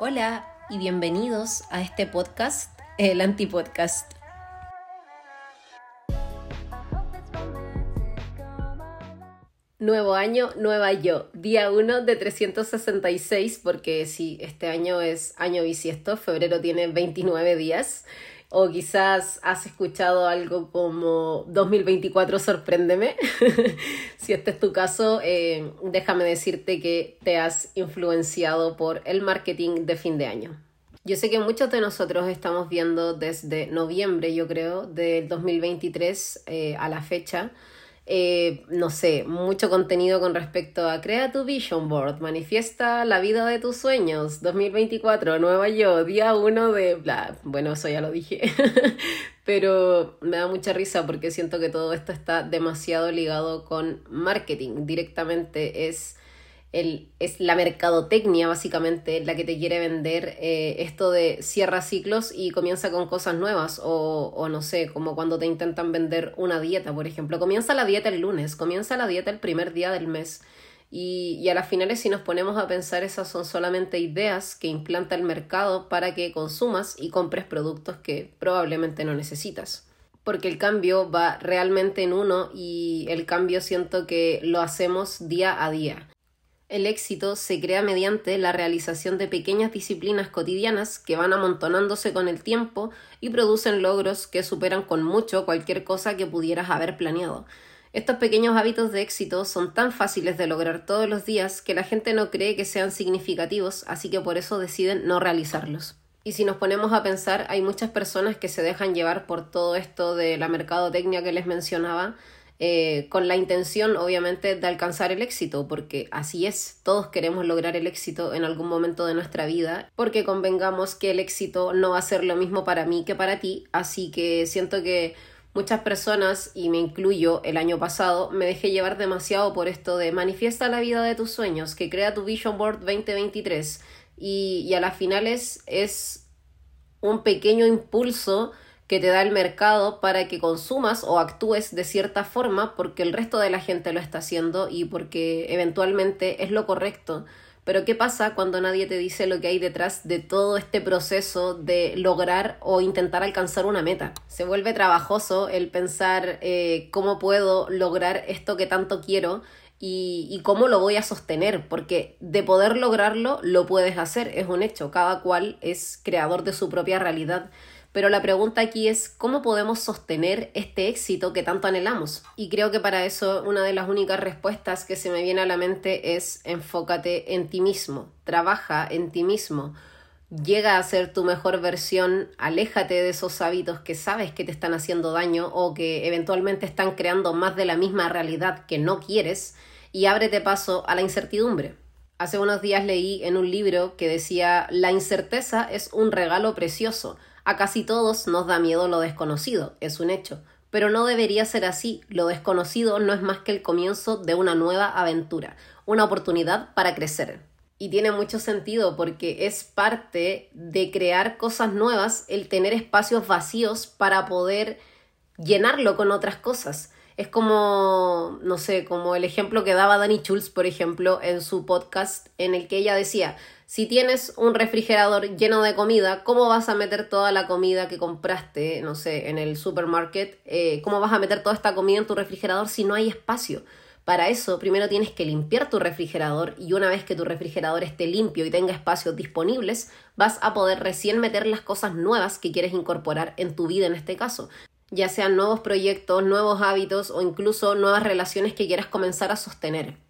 Hola y bienvenidos a este podcast, el Antipodcast. Nuevo año, nueva yo. Día 1 de 366, porque si este año es año bisiesto, febrero tiene 29 días. O quizás has escuchado algo como 2024, sorpréndeme. si este es tu caso, eh, déjame decirte que te has influenciado por el marketing de fin de año. Yo sé que muchos de nosotros estamos viendo desde noviembre, yo creo, del 2023 eh, a la fecha, eh, no sé, mucho contenido con respecto a crea tu vision board, manifiesta la vida de tus sueños, 2024, nueva yo, día uno de bla, bueno, eso ya lo dije, pero me da mucha risa porque siento que todo esto está demasiado ligado con marketing, directamente es el, es la mercadotecnia básicamente la que te quiere vender eh, esto de cierra ciclos y comienza con cosas nuevas o, o, no sé, como cuando te intentan vender una dieta, por ejemplo. Comienza la dieta el lunes, comienza la dieta el primer día del mes y, y a las finales si nos ponemos a pensar esas son solamente ideas que implanta el mercado para que consumas y compres productos que probablemente no necesitas porque el cambio va realmente en uno y el cambio siento que lo hacemos día a día. El éxito se crea mediante la realización de pequeñas disciplinas cotidianas que van amontonándose con el tiempo y producen logros que superan con mucho cualquier cosa que pudieras haber planeado. Estos pequeños hábitos de éxito son tan fáciles de lograr todos los días que la gente no cree que sean significativos, así que por eso deciden no realizarlos. Y si nos ponemos a pensar, hay muchas personas que se dejan llevar por todo esto de la mercadotecnia que les mencionaba, eh, con la intención obviamente de alcanzar el éxito, porque así es, todos queremos lograr el éxito en algún momento de nuestra vida, porque convengamos que el éxito no va a ser lo mismo para mí que para ti, así que siento que muchas personas, y me incluyo el año pasado, me dejé llevar demasiado por esto de manifiesta la vida de tus sueños, que crea tu Vision Board 2023, y, y a las finales es un pequeño impulso que te da el mercado para que consumas o actúes de cierta forma porque el resto de la gente lo está haciendo y porque eventualmente es lo correcto. Pero ¿qué pasa cuando nadie te dice lo que hay detrás de todo este proceso de lograr o intentar alcanzar una meta? Se vuelve trabajoso el pensar eh, cómo puedo lograr esto que tanto quiero y, y, cómo lo voy a sostener, porque de poder lograrlo lo puedes hacer, es un hecho, cada cual es creador de su propia realidad. Pero la pregunta aquí es cómo podemos sostener este éxito que tanto anhelamos. Y creo que para eso una de las únicas respuestas que se me viene a la mente es enfócate en ti mismo, trabaja en ti mismo, llega a ser tu mejor versión, aléjate de esos hábitos que sabes que te están haciendo daño o que eventualmente están creando más de la misma realidad que no quieres y ábrete paso a la incertidumbre. Hace unos días leí en un libro que decía la incerteza es un regalo precioso a casi todos nos da miedo lo desconocido, es un hecho, pero no debería ser así. Lo desconocido no es más que el comienzo de una nueva aventura, una oportunidad para crecer. Y tiene mucho sentido porque es parte de crear cosas nuevas el tener espacios vacíos para poder llenarlo con otras cosas. Es como, no sé, como el ejemplo que daba Dani Schulz, por ejemplo, en su podcast, en el que ella decía, si tienes un refrigerador lleno de comida, ¿cómo vas a meter toda la comida que compraste, no sé, en el supermarket? Eh, ¿Cómo vas a meter toda esta comida en tu refrigerador si no hay espacio? Para eso, primero tienes que limpiar tu refrigerador y una vez que tu refrigerador esté limpio y tenga espacios disponibles, vas a poder recién meter las cosas nuevas que quieres incorporar en tu vida en este caso, ya sean nuevos proyectos, nuevos hábitos o incluso nuevas relaciones que quieras comenzar a sostener.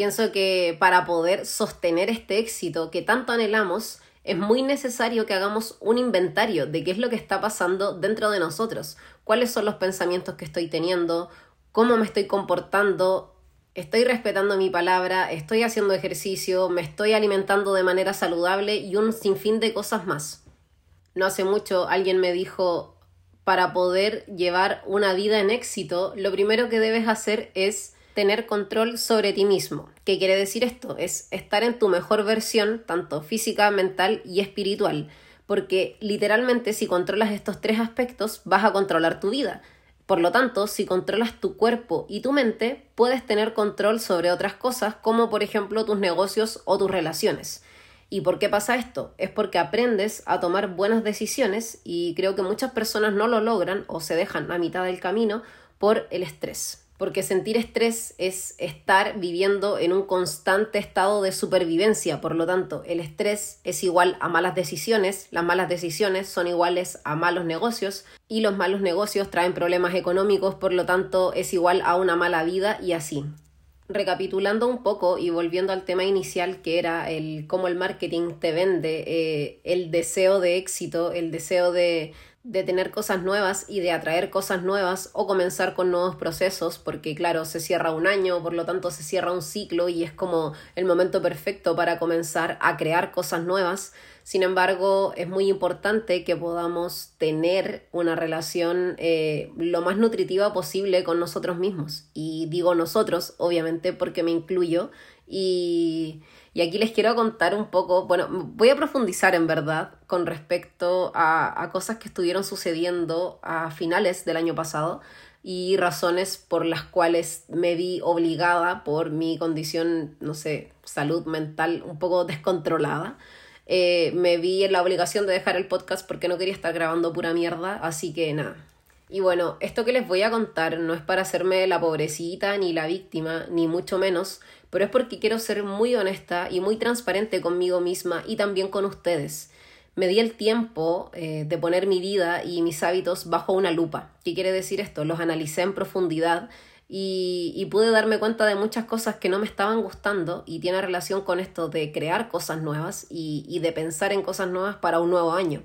Pienso que para poder sostener este éxito que tanto anhelamos, es muy necesario que hagamos un inventario de qué es lo que está pasando dentro de nosotros, cuáles son los pensamientos que estoy teniendo, cómo me estoy comportando, estoy respetando mi palabra, estoy haciendo ejercicio, me estoy alimentando de manera saludable y un sinfín de cosas más. No hace mucho alguien me dijo, para poder llevar una vida en éxito, lo primero que debes hacer es tener control sobre ti mismo. ¿Qué quiere decir esto? Es estar en tu mejor versión, tanto física, mental y espiritual, porque literalmente si controlas estos tres aspectos vas a controlar tu vida. Por lo tanto, si controlas tu cuerpo y tu mente, puedes tener control sobre otras cosas, como por ejemplo tus negocios o tus relaciones. ¿Y por qué pasa esto? Es porque aprendes a tomar buenas decisiones y creo que muchas personas no lo logran o se dejan a mitad del camino por el estrés porque sentir estrés es estar viviendo en un constante estado de supervivencia, por lo tanto, el estrés es igual a malas decisiones, las malas decisiones son iguales a malos negocios y los malos negocios traen problemas económicos, por lo tanto, es igual a una mala vida y así. Recapitulando un poco y volviendo al tema inicial que era el cómo el marketing te vende, eh, el deseo de éxito, el deseo de, de tener cosas nuevas y de atraer cosas nuevas o comenzar con nuevos procesos, porque claro, se cierra un año, por lo tanto se cierra un ciclo y es como el momento perfecto para comenzar a crear cosas nuevas. Sin embargo, es muy importante que podamos tener una relación eh, lo más nutritiva posible con nosotros mismos. Y digo nosotros, obviamente, porque me incluyo y y aquí les quiero contar un poco, bueno, voy a profundizar en verdad con respecto a, cosas que estuvieron sucediendo a finales del año pasado y razones por las cuales me vi obligada por mi condición, no sé, salud mental un poco descontrolada. Eh, me vi en la obligación de dejar el podcast porque no quería estar grabando pura mierda, así que nada. Y bueno, esto que les voy a contar no es para hacerme la pobrecita ni la víctima, ni mucho menos, pero es porque quiero ser muy honesta y muy transparente conmigo misma y también con ustedes. Me di el tiempo eh, de poner mi vida y mis hábitos bajo una lupa. ¿Qué quiere decir esto? Los analicé en profundidad y, pude darme cuenta de muchas cosas que no me estaban gustando y tiene relación con esto de crear cosas nuevas y, y de pensar en cosas nuevas para un nuevo año.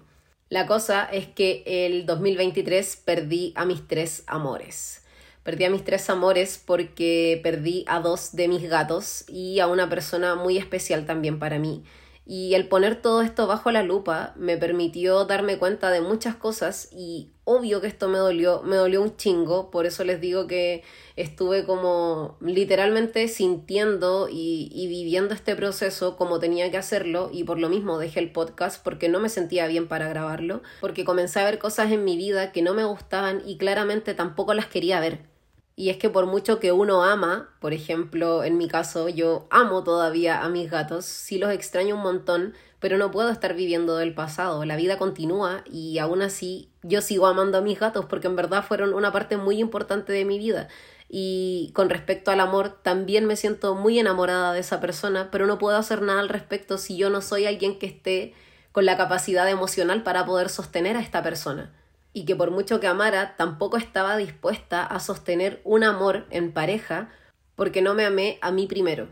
La cosa es que el 2023 perdí a mis tres amores. Perdí a mis tres amores porque perdí a dos de mis gatos y a una persona muy especial también para mí. Y el poner todo esto bajo la lupa me permitió darme cuenta de muchas cosas y obvio que esto me dolió, me dolió un chingo, por eso les digo que estuve como literalmente sintiendo y, viviendo este proceso como tenía que hacerlo y por lo mismo dejé el podcast porque no me sentía bien para grabarlo, porque comencé a ver cosas en mi vida que no me gustaban y claramente tampoco las quería ver. Y es que por mucho que uno ama, por ejemplo, en mi caso, yo amo todavía a mis gatos, sí los extraño un montón, pero no puedo estar viviendo del pasado. La vida continúa y aún así yo sigo amando a mis gatos porque en verdad fueron una parte muy importante de mi vida. Y con respecto al amor, también me siento muy enamorada de esa persona, pero no puedo hacer nada al respecto si yo no soy alguien que esté con la capacidad emocional para poder sostener a esta persona y que por mucho que amara, tampoco estaba dispuesta a sostener un amor en pareja porque no me amé a mí primero.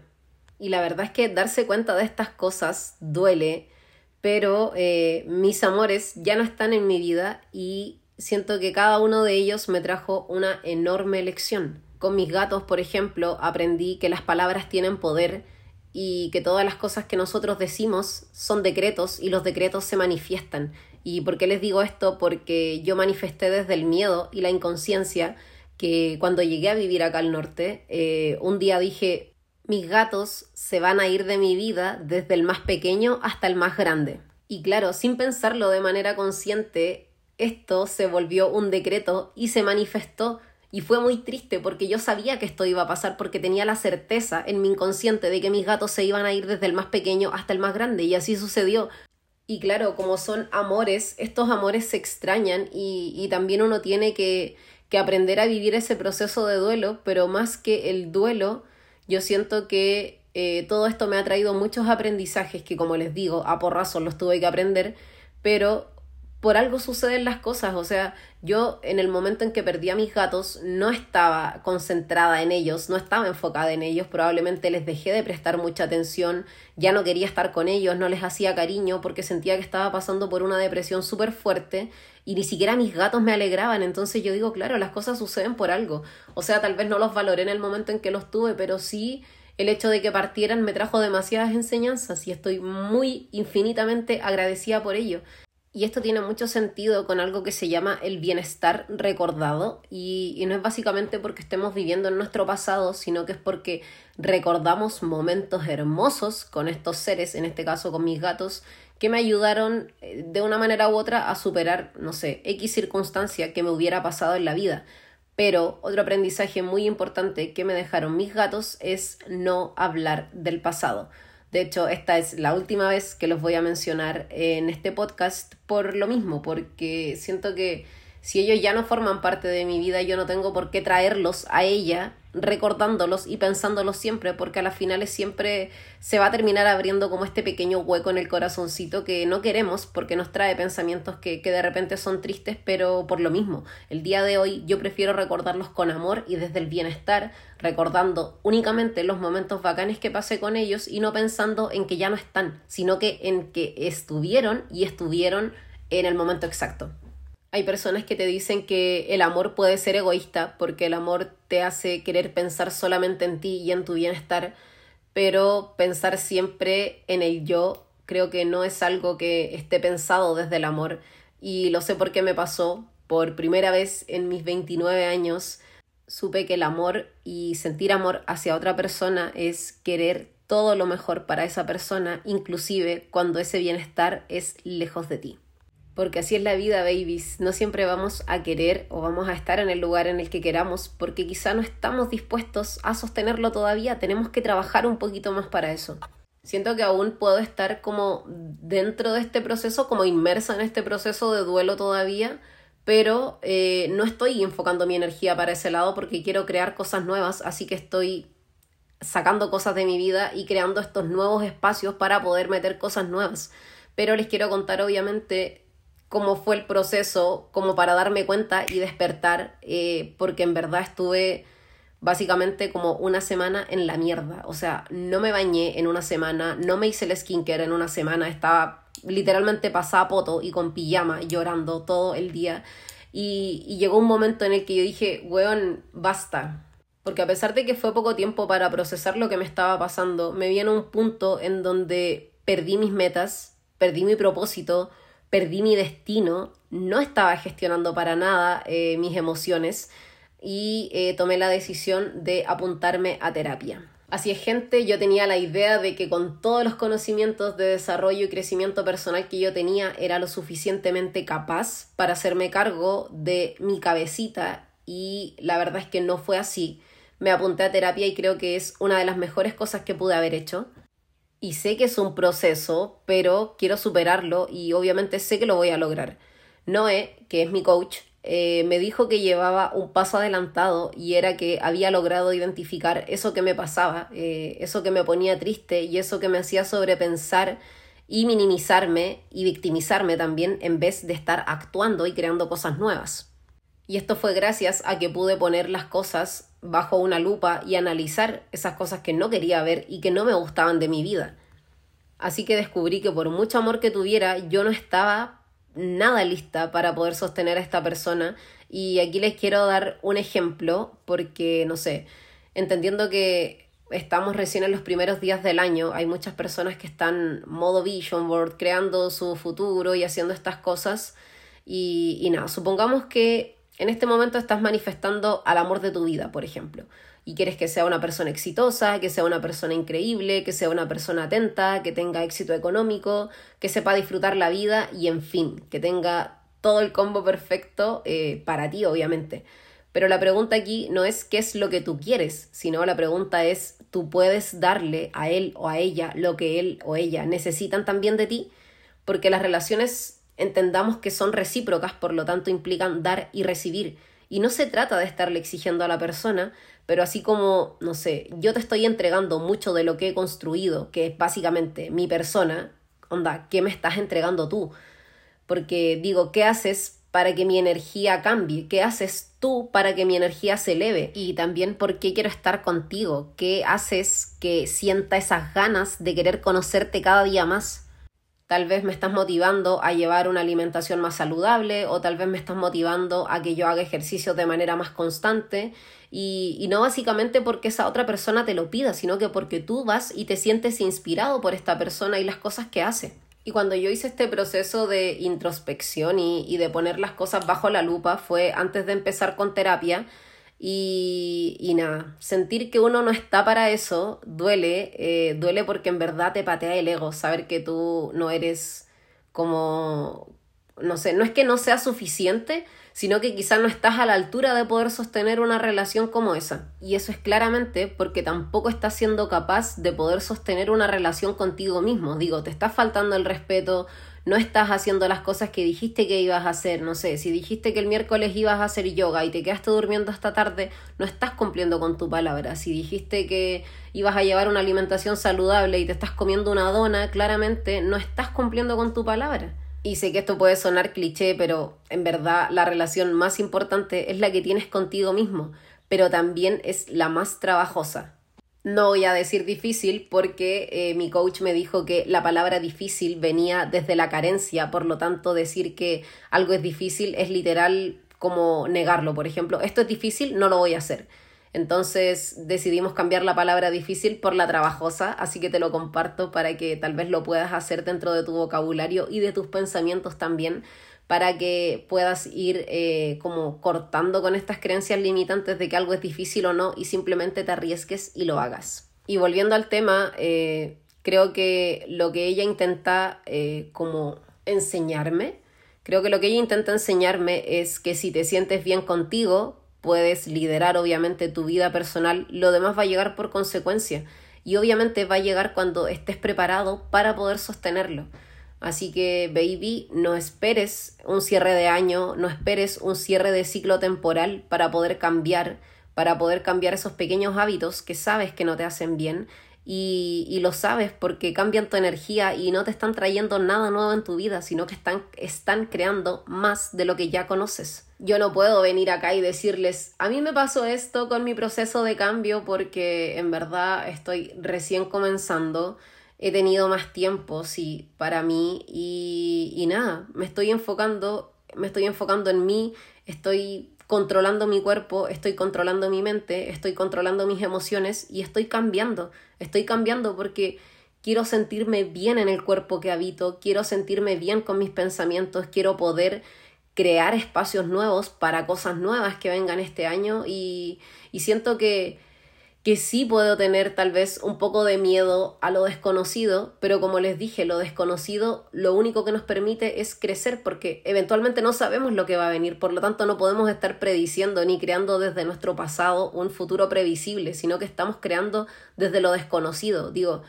Y la verdad es que darse cuenta de estas cosas duele, pero eh, mis amores ya no están en mi vida y siento que cada uno de ellos me trajo una enorme lección. Con mis gatos, por ejemplo, aprendí que las palabras tienen poder y que todas las cosas que nosotros decimos son decretos y los decretos se manifiestan ¿Y por qué les digo esto? Porque yo manifesté desde el miedo y la inconsciencia que cuando llegué a vivir acá al norte, eh, un día dije, mis gatos se van a ir de mi vida desde el más pequeño hasta el más grande. Y claro, sin pensarlo de manera consciente, esto se volvió un decreto y se manifestó. Y fue muy triste porque yo sabía que esto iba a pasar porque tenía la certeza en mi inconsciente de que mis gatos se iban a ir desde el más pequeño hasta el más grande y así sucedió. Y claro, como son amores, estos amores se extrañan y, también uno tiene que, que, aprender a vivir ese proceso de duelo, pero más que el duelo, yo siento que eh, todo esto me ha traído muchos aprendizajes que, como les digo, a porrazos los tuve que aprender, pero por algo suceden las cosas, o sea, yo en el momento en que perdí a mis gatos no estaba concentrada en ellos, no estaba enfocada en ellos, probablemente les dejé de prestar mucha atención, ya no quería estar con ellos, no les hacía cariño porque sentía que estaba pasando por una depresión súper fuerte y ni siquiera mis gatos me alegraban, entonces yo digo, claro, las cosas suceden por algo, o sea, tal vez no los valoré en el momento en que los tuve, pero sí el hecho de que partieran me trajo demasiadas enseñanzas y estoy muy infinitamente agradecida por ello. Y esto tiene mucho sentido con algo que se llama el bienestar recordado y, no es básicamente porque estemos viviendo en nuestro pasado, sino que es porque recordamos momentos hermosos con estos seres, en este caso con mis gatos, que me ayudaron eh, de una manera u otra a superar, no sé, X circunstancia que me hubiera pasado en la vida. Pero otro aprendizaje muy importante que me dejaron mis gatos es no hablar del pasado De hecho, esta es la última vez que los voy a mencionar en este podcast por lo mismo, porque siento que si ellos ya no forman parte de mi vida, yo no tengo por qué traerlos a ella recordándolos y pensándolos siempre, porque a las finales siempre se va a terminar abriendo como este pequeño hueco en el corazoncito que no queremos porque nos trae pensamientos que, que de repente son tristes, pero por lo mismo, el día de hoy yo prefiero recordarlos con amor y desde el bienestar, recordando únicamente los momentos bacanes que pasé con ellos y no pensando en que ya no están, sino que en que estuvieron y estuvieron en el momento exacto. Hay personas que te dicen que el amor puede ser egoísta porque el amor te hace querer pensar solamente en ti y en tu bienestar, pero pensar siempre en el yo creo que no es algo que esté pensado desde el amor. Y lo sé porque me pasó. Por primera vez en mis 29 años supe que el amor y sentir amor hacia otra persona es querer todo lo mejor para esa persona, inclusive cuando ese bienestar es lejos de ti porque así es la vida, babies. No siempre vamos a querer o vamos a estar en el lugar en el que queramos, porque quizá no estamos dispuestos a sostenerlo todavía. Tenemos que trabajar un poquito más para eso. Siento que aún puedo estar como dentro de este proceso, como inmersa en este proceso de duelo todavía, pero eh, no estoy enfocando mi energía para ese lado porque quiero crear cosas nuevas, así que estoy sacando cosas de mi vida y creando estos nuevos espacios para poder meter cosas nuevas. Pero les quiero contar obviamente cómo fue el proceso, como para darme cuenta y despertar, eh, porque en verdad estuve básicamente como una semana en la mierda. O sea, no me bañé en una semana, no me hice el skincare en una semana, estaba literalmente pasada poto y con pijama llorando todo el día. Y, llegó un momento en el que yo dije, weón, basta. Porque a pesar de que fue poco tiempo para procesar lo que me estaba pasando, me vi en un punto en donde perdí mis metas, perdí mi propósito, perdí mi destino, no estaba gestionando para nada eh, mis emociones y eh, tomé la decisión de apuntarme a terapia. Así es, gente, yo tenía la idea de que con todos los conocimientos de desarrollo y crecimiento personal que yo tenía era lo suficientemente capaz para hacerme cargo de mi cabecita y la verdad es que no fue así. Me apunté a terapia y creo que es una de las mejores cosas que pude haber hecho y sé que es un proceso, pero quiero superarlo y obviamente sé que lo voy a lograr. Noé, que es mi coach, eh, me dijo que llevaba un paso adelantado y era que había logrado identificar eso que me pasaba, eh, eso que me ponía triste y eso que me hacía sobrepensar y minimizarme y victimizarme también en vez de estar actuando y creando cosas nuevas. Y esto fue gracias a que pude poner las cosas bajo una lupa y analizar esas cosas que no quería ver y que no me gustaban de mi vida. Así que descubrí que por mucho amor que tuviera, yo no estaba nada lista para poder sostener a esta persona. Y aquí les quiero dar un ejemplo porque, no sé, entendiendo que estamos recién en los primeros días del año, hay muchas personas que están modo vision board, creando su futuro y haciendo estas cosas. Y, y nada, supongamos que en este momento estás manifestando al amor de tu vida, por ejemplo, y quieres que sea una persona exitosa, que sea una persona increíble, que sea una persona atenta, que tenga éxito económico, que sepa disfrutar la vida y en fin, que tenga todo el combo perfecto eh, para ti, obviamente. Pero la pregunta aquí no es qué es lo que tú quieres, sino la pregunta es, ¿tú puedes darle a él o a ella lo que él o ella necesitan también de ti? Porque las relaciones entendamos que son recíprocas, por lo tanto implican dar y recibir. Y no se trata de estarle exigiendo a la persona, pero así como, no sé, yo te estoy entregando mucho de lo que he construido, que es básicamente mi persona, onda, ¿qué me estás entregando tú? Porque digo, ¿qué haces para que mi energía cambie? ¿Qué haces tú para que mi energía se eleve? Y también, ¿por qué quiero estar contigo? ¿Qué haces que sienta esas ganas de querer conocerte cada día más? Tal vez me estás motivando a llevar una alimentación más saludable o tal vez me estás motivando a que yo haga ejercicio de manera más constante y, no básicamente porque esa otra persona te lo pida, sino que porque tú vas y te sientes inspirado por esta persona y las cosas que hace. Y cuando yo hice este proceso de introspección y de poner las cosas bajo la lupa fue antes de empezar con terapia, y, y, nada, sentir que uno no está para eso duele, eh, duele porque en verdad te patea el ego, saber que tú no eres como, no sé, no es que no sea suficiente, sino que quizás no estás a la altura de poder sostener una relación como esa. Y eso es claramente porque tampoco estás siendo capaz de poder sostener una relación contigo mismo. Digo, te está faltando el respeto, no estás haciendo las cosas que dijiste que ibas a hacer, no sé, si dijiste que el miércoles ibas a hacer yoga y te quedaste durmiendo esta tarde, no estás cumpliendo con tu palabra. Si dijiste que ibas a llevar una alimentación saludable y te estás comiendo una dona, claramente no estás cumpliendo con tu palabra. Y sé que esto puede sonar cliché, pero en verdad la relación más importante es la que tienes contigo mismo, pero también es la más trabajosa. No voy a decir difícil porque eh, mi coach me dijo que la palabra difícil venía desde la carencia, por lo tanto decir que algo es difícil es literal como negarlo. Por ejemplo, esto es difícil, no lo voy a hacer. Entonces decidimos cambiar la palabra difícil por la trabajosa, así que te lo comparto para que tal vez lo puedas hacer dentro de tu vocabulario y de tus pensamientos también, para que puedas ir eh, como cortando con estas creencias limitantes de que algo es difícil o no y simplemente te arriesgues y lo hagas. Y volviendo al tema, eh, creo que lo que ella intenta eh, como enseñarme, creo que lo que ella intenta enseñarme es que si te sientes bien contigo, puedes liderar obviamente tu vida personal, lo demás va a llegar por consecuencia y obviamente va a llegar cuando estés preparado para poder sostenerlo. Así que, baby, no esperes un cierre de año, no esperes un cierre de ciclo temporal para poder cambiar, para poder cambiar esos pequeños hábitos que sabes que no te hacen bien y, lo sabes porque cambian tu energía y no te están trayendo nada nuevo en tu vida, sino que están, están creando más de lo que ya conoces. Yo no puedo venir acá y decirles, a mí me pasó esto con mi proceso de cambio porque en verdad estoy recién comenzando he tenido más tiempo, sí, para mí y, y nada, me estoy enfocando, me estoy enfocando en mí, estoy controlando mi cuerpo, estoy controlando mi mente, estoy controlando mis emociones y estoy cambiando, estoy cambiando porque quiero sentirme bien en el cuerpo que habito, quiero sentirme bien con mis pensamientos, quiero poder crear espacios nuevos para cosas nuevas que vengan este año y, y siento que que sí puedo tener tal vez un poco de miedo a lo desconocido, pero como les dije, lo desconocido lo único que nos permite es crecer porque eventualmente no sabemos lo que va a venir, por lo tanto no podemos estar prediciendo ni creando desde nuestro pasado un futuro previsible, sino que estamos creando desde lo desconocido. Digo,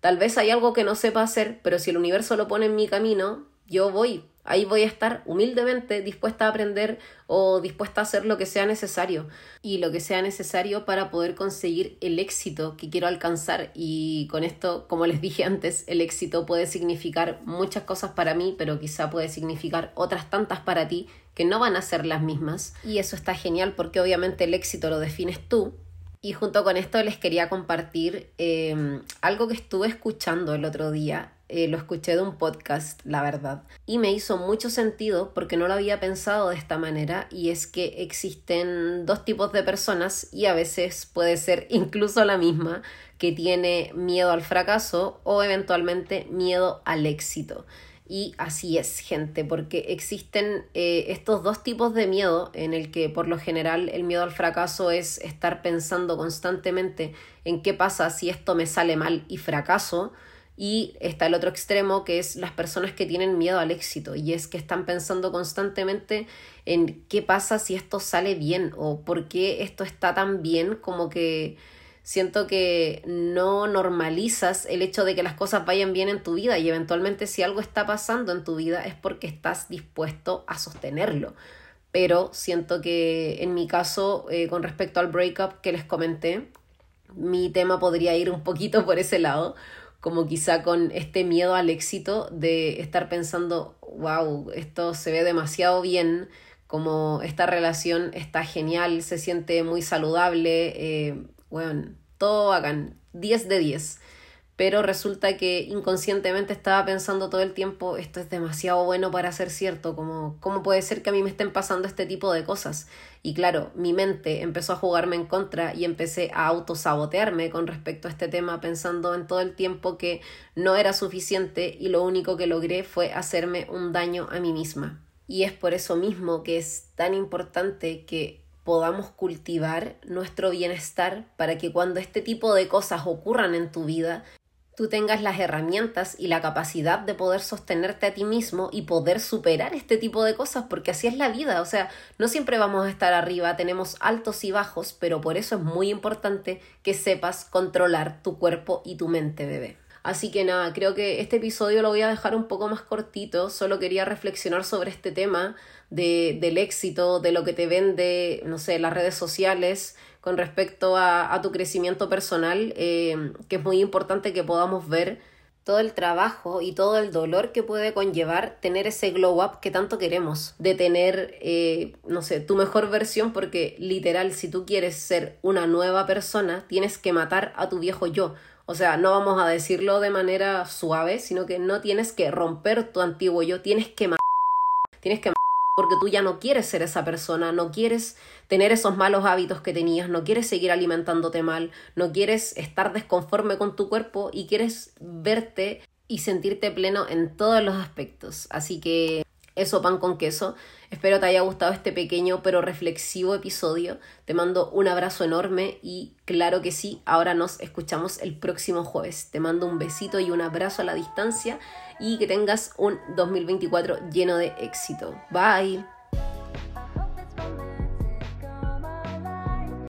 tal vez hay algo que no sepa hacer, pero si el universo lo pone en mi camino, yo voy, Ahí voy a estar humildemente dispuesta a aprender o dispuesta a hacer lo que sea necesario y lo que sea necesario para poder conseguir el éxito que quiero alcanzar. Y con esto, como les dije antes, el éxito puede significar muchas cosas para mí, pero quizá puede significar otras tantas para ti que no van a ser las mismas. Y eso está genial porque obviamente el éxito lo defines tú. Y junto con esto les quería compartir eh, algo que estuve escuchando el otro día eh, lo escuché de un podcast, la verdad, y me hizo mucho sentido porque no lo había pensado de esta manera y es que existen dos tipos de personas y a veces puede ser incluso la misma que tiene miedo al fracaso o eventualmente miedo al éxito. Y así es, gente, porque existen eh, estos dos tipos de miedo en el que por lo general el miedo al fracaso es estar pensando constantemente en qué pasa si esto me sale mal y fracaso y está el otro extremo que es las personas que tienen miedo al éxito y es que están pensando constantemente en qué pasa si esto sale bien o por qué esto está tan bien como que siento que no normalizas el hecho de que las cosas vayan bien en tu vida y eventualmente si algo está pasando en tu vida es porque estás dispuesto a sostenerlo. Pero siento que en mi caso, eh, con respecto al breakup que les comenté, mi tema podría ir un poquito por ese lado, como quizá con este miedo al éxito de estar pensando, wow, esto se ve demasiado bien, como esta relación está genial, se siente muy saludable, eh, bueno, todo hagan 10 de 10 pero resulta que inconscientemente estaba pensando todo el tiempo, esto es demasiado bueno para ser cierto, como, ¿cómo puede ser que a mí me estén pasando este tipo de cosas? Y claro, mi mente empezó a jugarme en contra y empecé a autosabotearme con respecto a este tema, pensando en todo el tiempo que no era suficiente y lo único que logré fue hacerme un daño a mí misma. Y es por eso mismo que es tan importante que podamos cultivar nuestro bienestar para que cuando este tipo de cosas ocurran en tu vida tú tengas las herramientas y la capacidad de poder sostenerte a ti mismo y poder superar este tipo de cosas, porque así es la vida, o sea, no siempre vamos a estar arriba, tenemos altos y bajos, pero por eso es muy importante que sepas controlar tu cuerpo y tu mente, bebé. Así que nada, creo que este episodio lo voy a dejar un poco más cortito, solo quería reflexionar sobre este tema de, del éxito, de lo que te vende, no sé, las redes sociales, con respecto a, tu crecimiento personal, eh, que es muy importante que podamos ver todo el trabajo y todo el dolor que puede conllevar tener ese glow up que tanto queremos, de tener, eh, no sé, tu mejor versión, porque literal, si tú quieres ser una nueva persona, tienes que matar a tu viejo yo. O sea, no vamos a decirlo de manera suave, sino que no tienes que romper tu antiguo yo, tienes que matar. Tienes que porque tú ya no quieres ser esa persona, no quieres tener esos malos hábitos que tenías, no quieres seguir alimentándote mal, no quieres estar desconforme con tu cuerpo y quieres verte y sentirte pleno en todos los aspectos. Así que eso pan con queso. Espero te haya gustado este pequeño pero reflexivo episodio. Te mando un abrazo enorme y claro que sí, ahora nos escuchamos el próximo jueves. Te mando un besito y un abrazo a la distancia y que tengas un 2024 lleno de éxito. Bye.